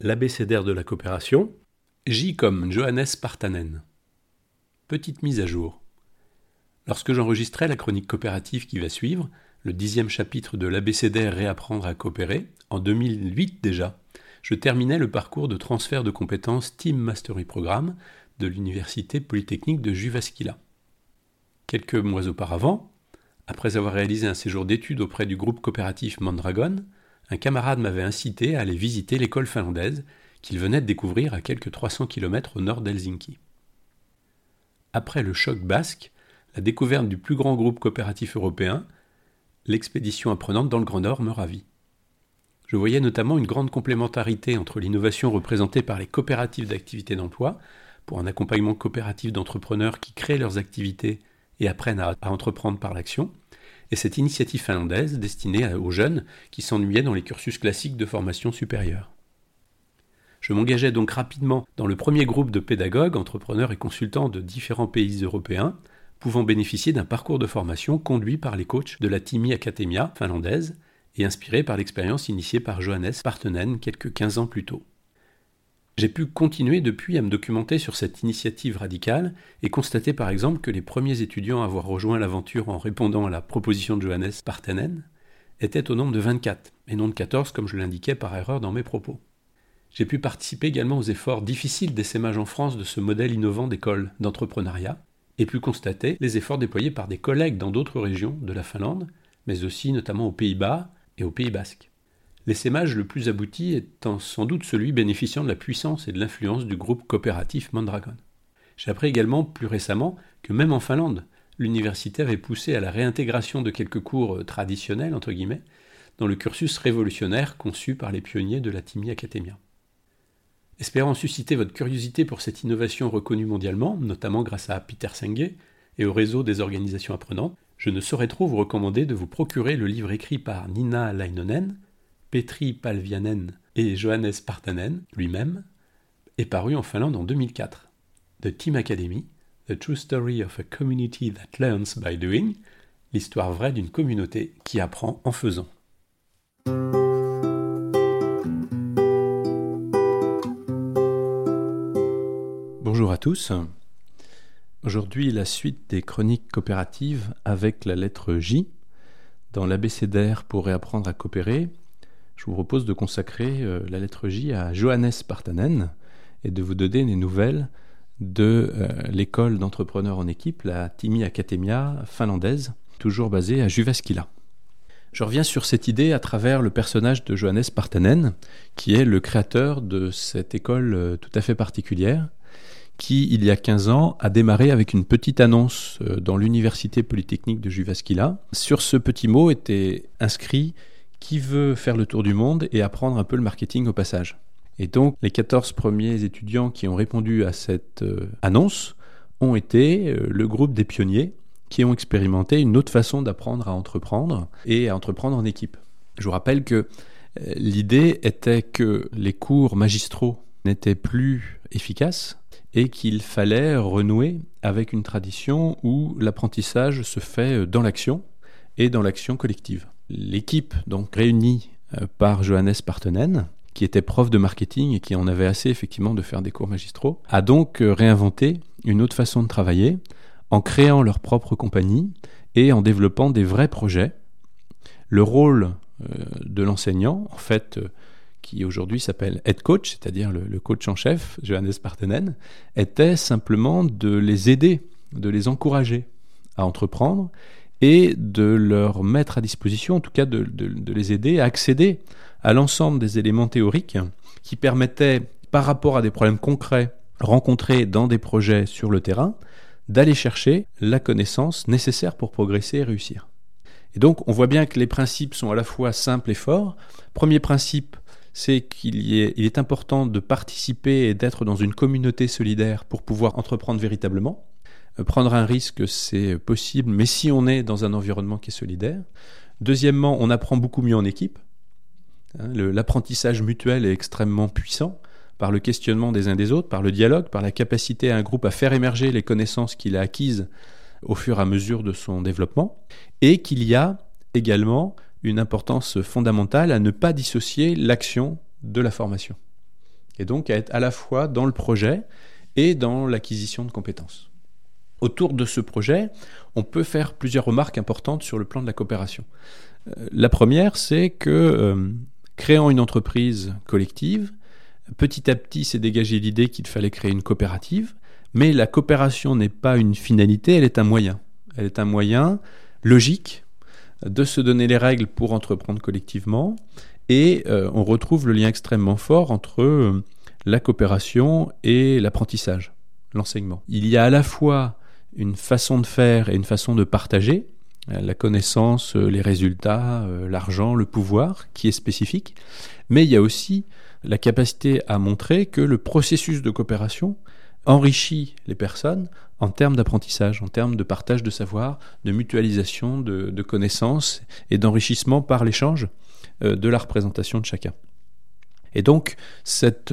l'abécédaire de la coopération, J comme Johannes Partanen. Petite mise à jour. Lorsque j'enregistrais la chronique coopérative qui va suivre, le dixième chapitre de l'abécédaire Réapprendre à coopérer, en 2008 déjà, je terminais le parcours de transfert de compétences Team Mastery Programme de l'Université Polytechnique de Juvasquila. Quelques mois auparavant, après avoir réalisé un séjour d'études auprès du groupe coopératif Mondragon, un camarade m'avait incité à aller visiter l'école finlandaise qu'il venait de découvrir à quelques 300 km au nord d'Helsinki. Après le choc basque, la découverte du plus grand groupe coopératif européen, l'expédition apprenante dans le Grand Nord me ravit. Je voyais notamment une grande complémentarité entre l'innovation représentée par les coopératives d'activité d'emploi, pour un accompagnement coopératif d'entrepreneurs qui créent leurs activités et apprennent à, entreprendre par l'action, et cette initiative finlandaise destinée aux jeunes qui s'ennuyaient dans les cursus classiques de formation supérieure. Je m'engageais donc rapidement dans le premier groupe de pédagogues, entrepreneurs et consultants de différents pays européens, pouvant bénéficier d'un parcours de formation conduit par les coachs de la Timi Academia finlandaise et inspiré par l'expérience initiée par Johannes Partenen quelques 15 ans plus tôt. J'ai pu continuer depuis à me documenter sur cette initiative radicale et constater par exemple que les premiers étudiants à avoir rejoint l'aventure en répondant à la proposition de Johannes Partanen étaient au nombre de 24 et non de 14 comme je l'indiquais par erreur dans mes propos. J'ai pu participer également aux efforts difficiles d'essaimage en France de ce modèle innovant d'école d'entrepreneuriat et pu constater les efforts déployés par des collègues dans d'autres régions de la Finlande, mais aussi notamment aux Pays-Bas et au Pays Basque. L'essaimage le plus abouti étant sans doute celui bénéficiant de la puissance et de l'influence du groupe coopératif Mondragon. J'ai appris également plus récemment que même en Finlande, l'université avait poussé à la réintégration de quelques cours traditionnels, entre guillemets, dans le cursus révolutionnaire conçu par les pionniers de la Timi Academia. Espérant susciter votre curiosité pour cette innovation reconnue mondialement, notamment grâce à Peter Senge et au réseau des organisations apprenantes, je ne saurais trop vous recommander de vous procurer le livre écrit par Nina Leinonen, Petri Palvianen et Johannes Partanen lui-même, est paru en Finlande en 2004. The Team Academy, The True Story of a Community That Learns by Doing, l'histoire vraie d'une communauté qui apprend en faisant. Bonjour à tous. Aujourd'hui, la suite des chroniques coopératives avec la lettre J dans l'abécédaire pour réapprendre à coopérer je vous propose de consacrer euh, la lettre J à Johannes Partanen et de vous donner des nouvelles de euh, l'école d'entrepreneurs en équipe, la Timi Academia finlandaise, toujours basée à Jyväskylä. Je reviens sur cette idée à travers le personnage de Johannes Partanen, qui est le créateur de cette école euh, tout à fait particulière, qui, il y a 15 ans, a démarré avec une petite annonce dans l'université polytechnique de Jyväskylä. Sur ce petit mot était inscrit qui veut faire le tour du monde et apprendre un peu le marketing au passage. Et donc, les 14 premiers étudiants qui ont répondu à cette euh, annonce ont été euh, le groupe des pionniers qui ont expérimenté une autre façon d'apprendre à entreprendre et à entreprendre en équipe. Je vous rappelle que euh, l'idée était que les cours magistraux n'étaient plus efficaces et qu'il fallait renouer avec une tradition où l'apprentissage se fait dans l'action et dans l'action collective. L'équipe, donc réunie euh, par Johannes Partenen, qui était prof de marketing et qui en avait assez effectivement de faire des cours magistraux, a donc euh, réinventé une autre façon de travailler en créant leur propre compagnie et en développant des vrais projets. Le rôle euh, de l'enseignant, en fait, qui aujourd'hui s'appelle head coach, c'est-à-dire le, coach en chef, Johannes Partenen, était simplement de les aider, de les encourager à entreprendre et de leur mettre à disposition, en tout cas de, les aider à accéder à l'ensemble des éléments théoriques qui permettaient, par rapport à des problèmes concrets rencontrés dans des projets sur le terrain, d'aller chercher la connaissance nécessaire pour progresser et réussir. Et donc on voit bien que les principes sont à la fois simples et forts. Premier principe, c'est qu'il est important de participer et d'être dans une communauté solidaire pour pouvoir entreprendre véritablement. Prendre un risque, c'est possible, mais si on est dans un environnement qui est solidaire. Deuxièmement, on apprend beaucoup mieux en équipe. Hein, l'apprentissage mutuel est extrêmement puissant par le questionnement des uns des autres, par le dialogue, par la capacité à un groupe à faire émerger les connaissances qu'il a acquises au fur et à mesure de son développement, et qu'il y a également une importance fondamentale à ne pas dissocier l'action de la formation, et donc à être à la fois dans le projet et dans l'acquisition de compétences. Autour de ce projet, on peut faire plusieurs remarques importantes sur le plan de la coopération. Euh, la première, c'est que euh, créant une entreprise collective, petit à petit s'est dégagé l'idée qu'il fallait créer une coopérative, mais la coopération n'est pas une finalité, elle est un moyen. Elle est un moyen logique de se donner les règles pour entreprendre collectivement, et euh, on retrouve le lien extrêmement fort entre la coopération et l'apprentissage, l'enseignement. Il y a à la fois une façon de faire et une façon de partager euh, la connaissance, euh, les résultats, euh, l'argent, le pouvoir, qui est spécifique. Mais il y a aussi la capacité à montrer que le processus de coopération enrichit les personnes en termes d'apprentissage, en termes de partage de savoir, de mutualisation de, connaissances et d'enrichissement par l'échange de la représentation de chacun. Et donc cette,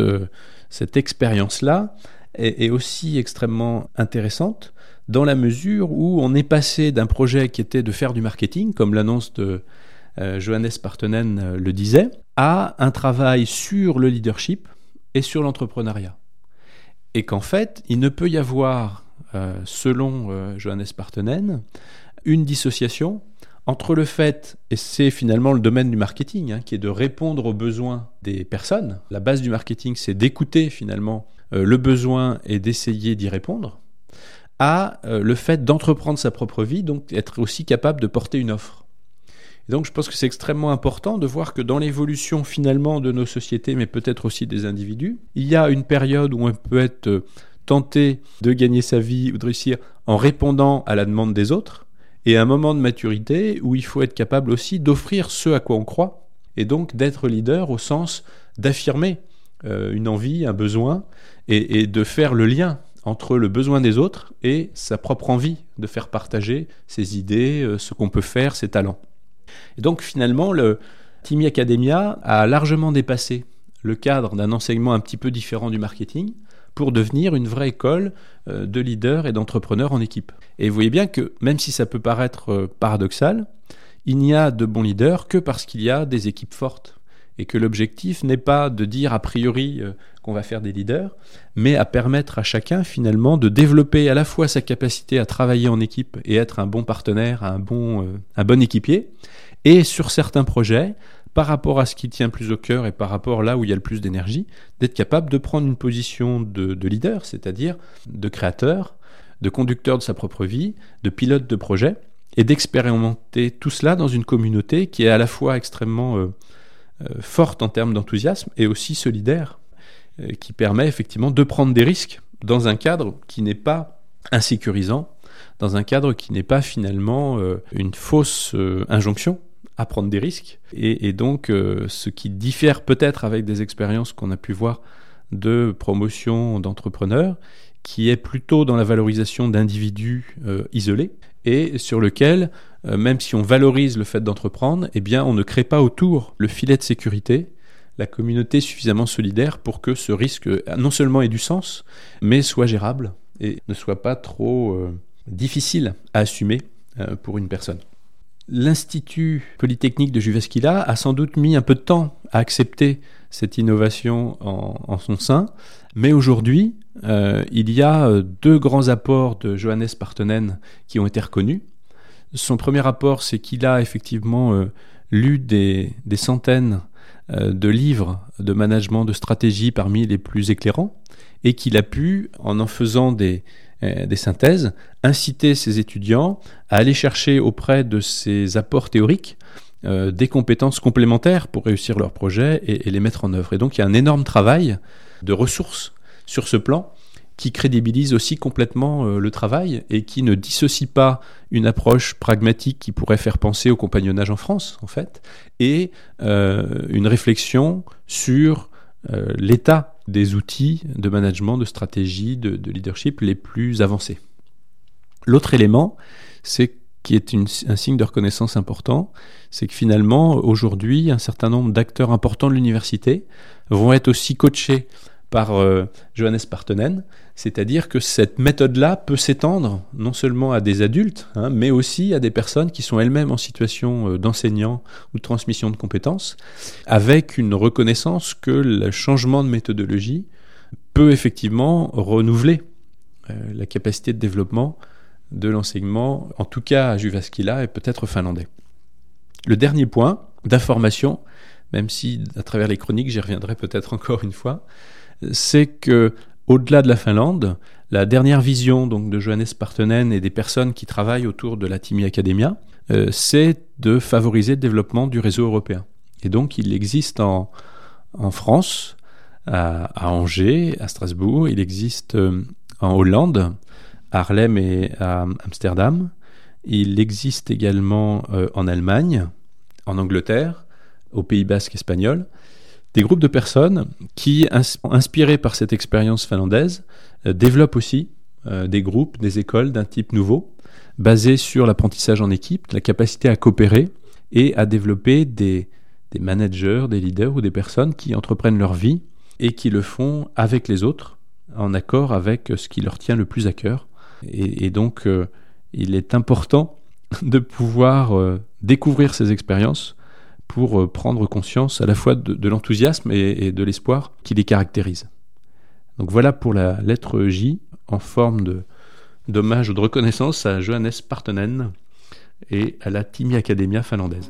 cette expérience-là est, est, aussi extrêmement intéressante dans la mesure où on est passé d'un projet qui était de faire du marketing, comme l'annonce de euh, Johannes Partonen euh, le disait, à un travail sur le leadership et sur l'entrepreneuriat. Et qu'en fait, il ne peut y avoir, euh, selon Johannes Partonen, une dissociation entre le fait, et c'est finalement le domaine du marketing, hein, qui est de répondre aux besoins des personnes. La base du marketing, c'est d'écouter finalement le besoin et d'essayer d'y répondre euh, le fait d'entreprendre sa propre vie, donc être aussi capable de porter une offre. Et donc je pense que c'est extrêmement important de voir que dans l'évolution finalement de nos sociétés, mais peut-être aussi des individus, il y a une période où on peut être euh, tenté de gagner sa vie ou de réussir en répondant à la demande des autres, et un moment de maturité où il faut être capable aussi d'offrir ce à quoi on croit, et donc d'être leader au sens d'affirmer euh, une envie, un besoin, et de faire le lien entre le besoin des autres et sa propre envie de faire partager ses idées, euh, ce qu'on peut faire, ses talents. Et donc finalement, le Timi Academia a largement dépassé le cadre d'un enseignement un petit peu différent du marketing pour devenir une vraie école euh, de leaders et d'entrepreneurs en équipe. Et vous voyez bien que même si ça peut paraître euh, paradoxal, il n'y a de bons leaders que parce qu'il y a des équipes fortes et que l'objectif n'est pas de dire a priori euh, qu'on va faire des leaders, mais à permettre à chacun finalement de développer à la fois sa capacité à travailler en équipe et être un bon partenaire, un bon, euh, un bon équipier, et sur certains projets, par rapport à ce qui tient plus au cœur et par rapport là où il y a le plus d'énergie, d'être capable de prendre une position de, de leader, c'est-à-dire de créateur, de conducteur de sa propre vie, de pilote de projet, et d'expérimenter tout cela dans une communauté qui est à la fois extrêmement euh, forte en termes d'enthousiasme et aussi solidaire, euh, qui permet effectivement de prendre des risques dans un cadre qui n'est pas insécurisant, dans un cadre qui n'est pas finalement euh, une fausse injonction à prendre des risques. Et, donc, ce qui diffère peut-être avec des expériences qu'on a pu voir de promotion d'entrepreneurs, qui est plutôt dans la valorisation d'individus isolés, et sur lequel euh, même si on valorise le fait d'entreprendre, eh on ne crée pas autour le filet de sécurité, la communauté suffisamment solidaire pour que ce risque euh, non seulement ait du sens, mais soit gérable et ne soit pas trop euh, difficile à assumer pour une personne. L'Institut Polytechnique de Juvesquila a sans doute mis un peu de temps à accepter cette innovation en, son sein, mais aujourd'hui, il y a deux grands apports de Johannes Partonen qui ont été reconnus. Son premier rapport, c'est qu'il a effectivement euh, lu des, centaines euh, de livres de management, de stratégie parmi les plus éclairants, et qu'il a pu, en en faisant des, euh, synthèses, inciter ses étudiants à aller chercher auprès de ces apports théoriques des compétences complémentaires pour réussir leur projet et, les mettre en œuvre. Et donc il y a un énorme travail de ressources sur ce plan qui crédibilise aussi complètement le travail et qui ne dissocie pas une approche pragmatique qui pourrait faire penser au compagnonnage en France, en fait, et une réflexion sur l'état des outils de management, de stratégie, de, de leadership les plus avancés. L'autre élément, qui est un signe de reconnaissance important, c'est que finalement, aujourd'hui, un certain nombre d'acteurs importants de l'université vont être aussi coachés par euh, Johannes Partonen, c'est-à-dire que cette méthode-là peut s'étendre non seulement à des adultes, hein, mais aussi à des personnes qui sont elles-mêmes en situation euh, d'enseignant ou de transmission de compétences, avec une reconnaissance que le changement de méthodologie peut effectivement renouveler euh, la capacité de développement de l'enseignement, en tout cas à Jyväskylä et peut-être finlandais. Le dernier point d'information, même si à travers les chroniques j'y reviendrai peut-être encore une fois, c'est que au-delà de la Finlande, la dernière vision donc de Johannes Partonen et des personnes qui travaillent autour de la Timi Academia, euh, c'est de favoriser le développement du réseau européen. Et donc il existe en, en France, à, à, Angers, à Strasbourg, il existe euh, en Hollande, Harlem et à Amsterdam. Il existe également euh, en Allemagne, en Angleterre, au Pays basque espagnol, des groupes de personnes qui, inspirés par cette expérience finlandaise, euh, développent aussi euh, des groupes, des écoles d'un type nouveau, basés sur l'apprentissage en équipe, la capacité à coopérer et à développer des, managers, des leaders ou des personnes qui entreprennent leur vie et qui le font avec les autres, en accord avec ce qui leur tient le plus à cœur, et, donc, euh, il est important de pouvoir euh, découvrir ces expériences pour euh, prendre conscience à la fois de, l'enthousiasme et, de l'espoir qui les caractérise. Donc voilà pour la lettre J en forme de d'hommage ou de reconnaissance à Johannes Partonen et à la Timi Academia finlandaise.